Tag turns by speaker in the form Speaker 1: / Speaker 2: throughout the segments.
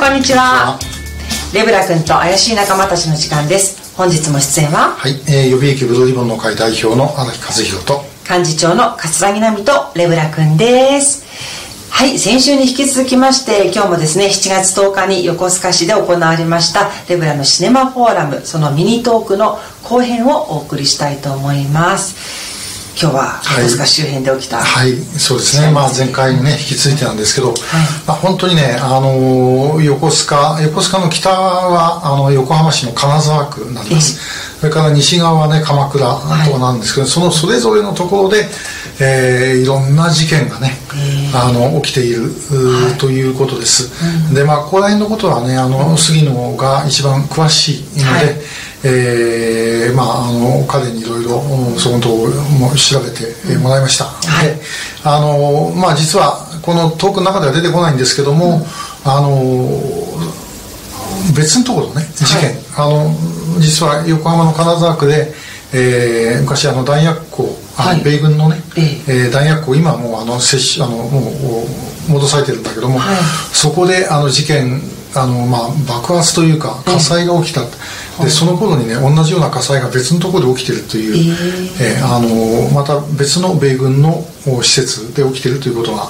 Speaker 1: んこんにちは。レブラ君と怪しい仲間たちの時間です。本日も出演は？
Speaker 2: はい、えー、予備役ブルーリボンの会代表の荒木和弘と。
Speaker 1: 幹事長の桂木奈美とレブラ君です。はい。先週に引き続きまして今日もですね7月10日に横須賀市で行われましたレブラのシネマフォーラムそのミニトークの後編をお送りしたいと思います今日は横須賀周辺で起きた
Speaker 2: はい、はい、そうですね、まあ、前回にね引き続いてなんですけど、はい、まあ、本当にねあの横須賀横須賀の北はあの横浜市の金沢区になります、それから西側はね鎌倉とかなんですけど、はい、そのそれぞれのところで、えー、いろんな事件がねあの起きている、はい、ということです、うん、でまあここら辺のことはねあの杉野が一番詳しいので、はい。えー、まああの彼にいろいろそのとも調べてもらいました、うんはい、であのまあ実はこのトークの中では出てこないんですけども、うん、あの別のところね事件、はい、あの実は横浜の金沢区で、えー、昔あの弾薬庫あの米軍のね、ええ。ー、弾薬庫今もうあの接種あのもう戻されてるんだけども、はい、そこであの事件あの、まあ、爆発というか火災が起きた、でその頃にね同じような火災が別のところで起きてるという、えー、えー、あのまた別の米軍の施設で起きてるということが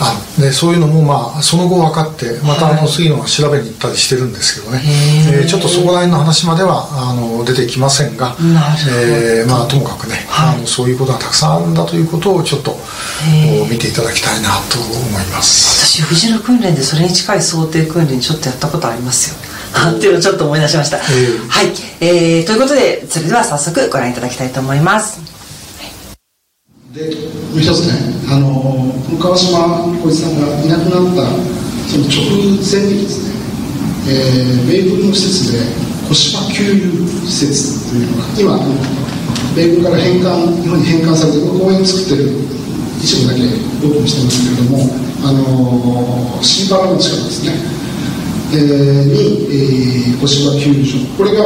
Speaker 2: あ。でそういうのも、まあ、その後分かってまたあの杉野が調べに行ったりしてるんですけどね、えー、ちょっとそこら辺の話まではあの出てきませんが、えー、まあ、ともかくね、はい、あのそういうことがたくさんあるんだということをちょっと見ていただきたいなと思います。
Speaker 1: 私藤野訓練でそれに近い想定訓練ちょっとやったことありますよ。っていうのをちょっと思い出しました、えー、はい、えー、ということでそれでは早速ご覧いただきたいと思います。
Speaker 3: でもう一つねあの川島浩一さんがいなくなったその直前にですね、えー、米軍の施設で小島給油施設というのが今米軍から返還日本に返還されて公園を作ってる一部だけオープンしてますけれどもあの新原の近くですねえー、に、えー、小島球場。これが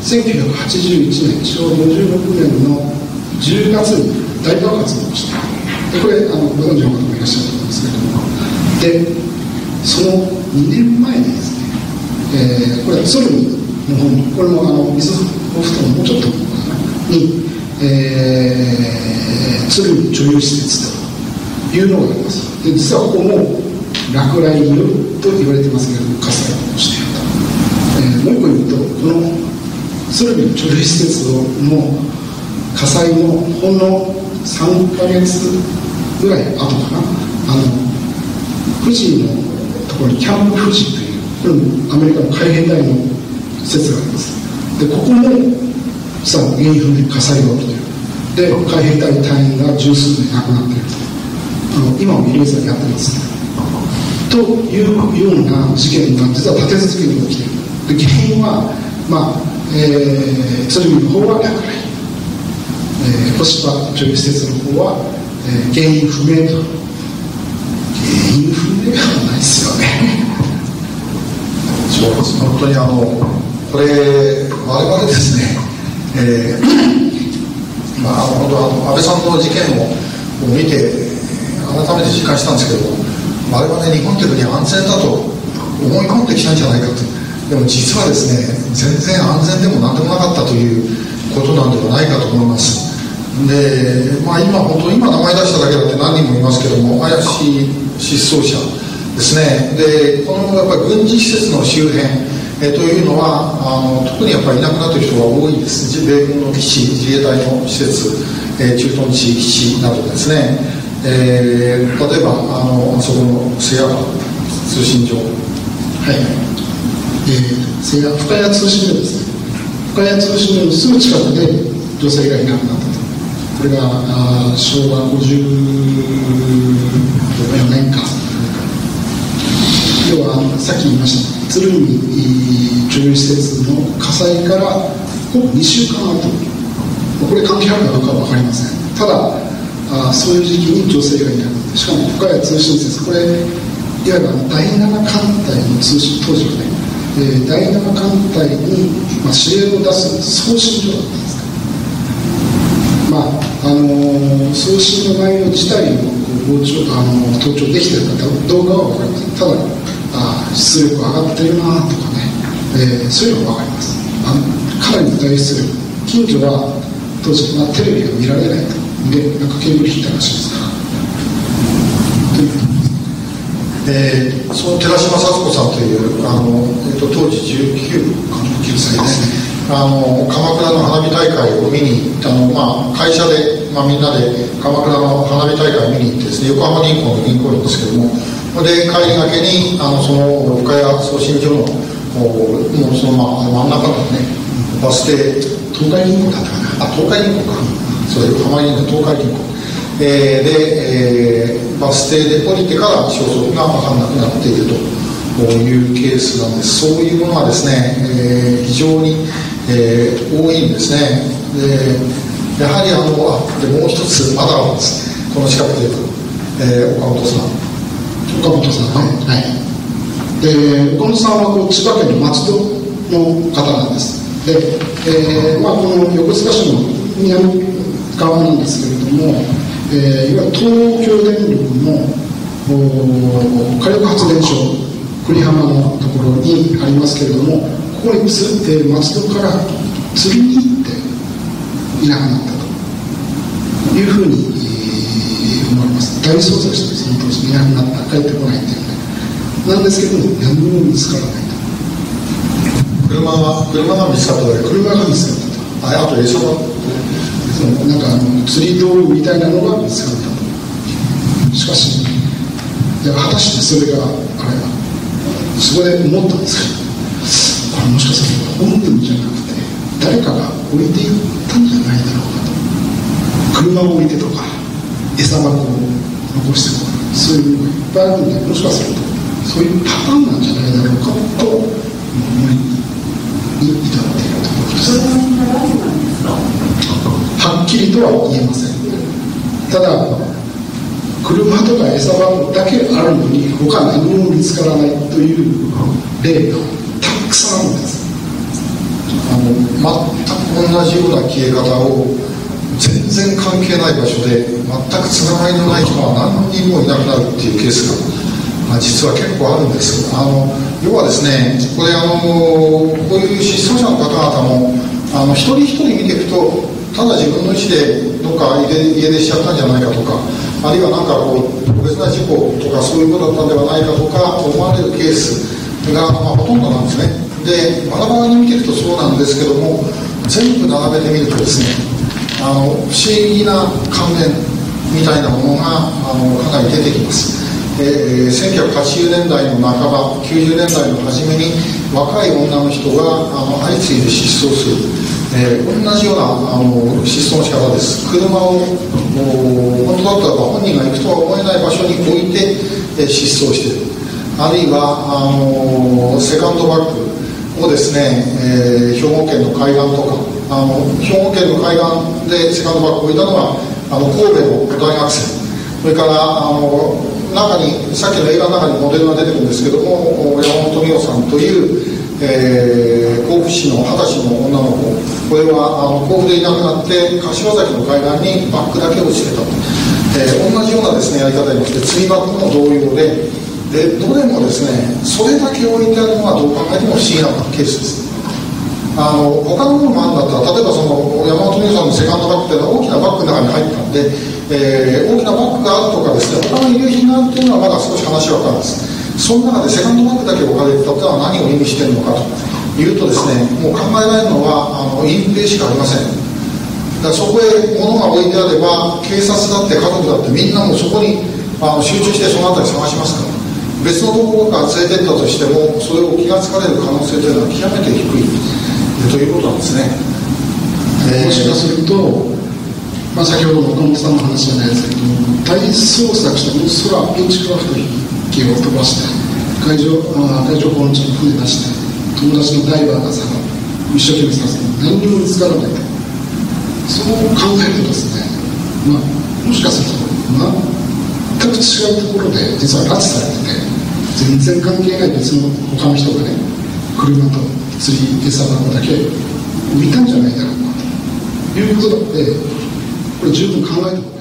Speaker 3: 1981年昭和56年の10月に大爆発を起こした。でこれあのご存知の方もいらっしゃると思うんですけれども。でその2年前にですね、えー、これは鶴見の方にこれもあの水ホフトンもうちょっとに、えー、鶴見女優施設というのがあります。で実はここも落雷によると言われてますけれども火災を起こしていると、えー、もう一個言うとこの鶴見の貯留施設の火災のほんの3か月ぐらい後かな。あの富士のところにキャンプ富士というこれもアメリカの海兵隊の施設があります。でここも実は原因不明火災が起きている。で海兵隊隊員が十数名亡くなっているとあの今も慰霊祭やってます。ねというような事件が実は立て続けに起きている。で原因はまあえー、それの方は落雷、えー、小芝女優施設の方は、えー、原因不明と。原因不明ではないですよね。
Speaker 2: そうです。本当にあのこれ我々ですね、えー、まあ本当あの安倍さんの事件を見て改めて実感したんですけど我々日本という国は安全だと思い込んできたんじゃないかと。でも実はですね全然安全でも何でもなかったということなんではないかと思います。で、まあ、今本当今名前出しただけだって何人もいますけども怪しい失踪者ですね。でこのやっぱり軍事施設の周辺えというのはあの特にやっぱりいなくなっている人が多いです。米軍の基地自衛隊の施設、え駐屯地基地などですね。えー、例えばあのあそこのセア通信所。
Speaker 3: はい、えー、セア深谷通信所ですね。深谷通信所のすぐ近くで女性がいなくなった。これがあ昭和54年か要はさっき言いました。鶴見女優施設の火災からほぼ2週間後これ関係あるかどうかは分かりませんただあそういう時期に女性がいなくてしかも深谷通信説これいわゆる第7艦隊の通信当時はね、えー、第7艦隊に、まあ、指令を出す送信所だったんですあの、送信の内容自体を傍聴あの盗聴できてるかどうかは分かりませんただあ出力上がってるなとかね、えー、そういうのが分かります。あのかなりの大出力近所は当時、まあ、テレビが見られないと。でなんかケーブル引いたらしいです。から
Speaker 2: えー、その寺島幸子さんというあの、えーと、当時19か9歳ですね。あの鎌倉の花火大会を見にあの、まあ、会社で、まあ、みんなで鎌倉の花火大会見に行ってですね横浜銀行の銀行員ですけどもで帰りがけにあのその岡谷送信所のもうその、まあ、真ん中のねバス停
Speaker 3: 東海銀行だったかな？
Speaker 2: あ東海銀行か。そういう浜銀行東海銀行。えー、で、えー、バス停で降りてから消息が分からなくなっているというケースなんです。そういうものはですね、えー、非常にえー、多いんですね。でやはりあのあでもう一つまだあるんです。この近くでいうと、えー、岡本さん。
Speaker 3: 岡本さんはい、で岡本さんはこう千葉県の松戸の方なんです。で、えーまあ、この横須賀市の南側なんですけれども、えー、いわゆる東京電力の火力発電所栗浜のところにありますけれどもここにつ、えー、松戸から釣りにいなくなったというふうに、えー、思われます。大捜索してその当時いなくなった帰ってこないっていうね。なんですけど何も見つからない
Speaker 2: と。車が車が見つかった
Speaker 3: 車が見つかった
Speaker 2: と。ああと餌場
Speaker 3: そうなんかあの釣り道具みたいなのが見つかったと。しかし果たしてそれがあれはそこで思ったんですけどもしかすると本人じゃなくて誰かが置いていったんじゃないだろうかと車を置いてとか餌箱を残してとかそういうのがいっぱいあるんでもしかするとそういうパターンなんじゃないだろうかと思いに至っているところですはっきりとは言えません。ただ車とか餌箱だけあるのに他何も見つからないという例がたくさんあるんです。あの全く同じような消え方を全然関係ない場所で全くつながりのない人が何人もいなくなるっていうケースが、まあ、実は結構あるんです。あの要はですねこれあのこういう失踪者の方々もあの一人一人見ていくとただ自分の意思でどっか家出しちゃったんじゃないかとかあるいは何かこう特別な事故とかそういうことだったんではないかとか思われるケースが、まあ、ほとんどなんですね。でバラバラに見ていくとそうなんですけども全部並べてみるとですねあの不思議な関連みたいなものがあのかなり出てきます。えー、1980年代の半ば90年代の初めに若い女の人があの相次いで失踪する、えー、同じようなあの失踪の仕方です。車を本当だったらば本人が行くとは思えない場所に置いて、えー、失踪している。あるいはあのセカンドバッグをですね、えー、兵庫県の海岸とかあの兵庫県の海岸でセカンドバッグを置いたのはあの神戸の大学生。それからあの中にさっきの映画の中にモデルが出てるんですけども山本美桜さんという、えー、甲府市の二十歳の女の子。これはあの甲府でいなくなって柏崎の海岸にバッグだけ落ちてたと、えー、同じようなですねやり方によって釣りバッグも同様ででどれもですねそれだけ置いてあるのはどう考えても不思議なケースです。あの他のものもあるんだったら例えばその山本美さんのセカンドバッグっていうのは大きなバッグの中に入ったんで、えー、大きなバッグがあるとかですね他の遺留品があるというのはまだ少し話は分かるんです。その中でセカンドバッグだけ置かれてたってのは何を意味してるのかというとですねもう考えられるのはあの隠蔽しかありません。だからそこへ物が置いてあれば警察だって家族だってみんなもそこにあの集中してその辺り探しますから。別のところから連れてったとしてもそれを気が付かれる可能性というのは極めて低い。ということなんですね、えー、もしかすると、まあ、先ほどの岡本さんの話じゃないですけど大捜索して空ピンチクラフト機を飛ばして海上あ海上保安庁の船出して友達のダイバーがさ一生懸命探す何にも見つからない。とそう考えるとですね、まあ、もしかすると、まあ全く違うところで実は拉致されてて全然関係ない別の他の人がね車と釣り餌箱だけ浮いたんじゃないだろうかということだってこれ十分考えても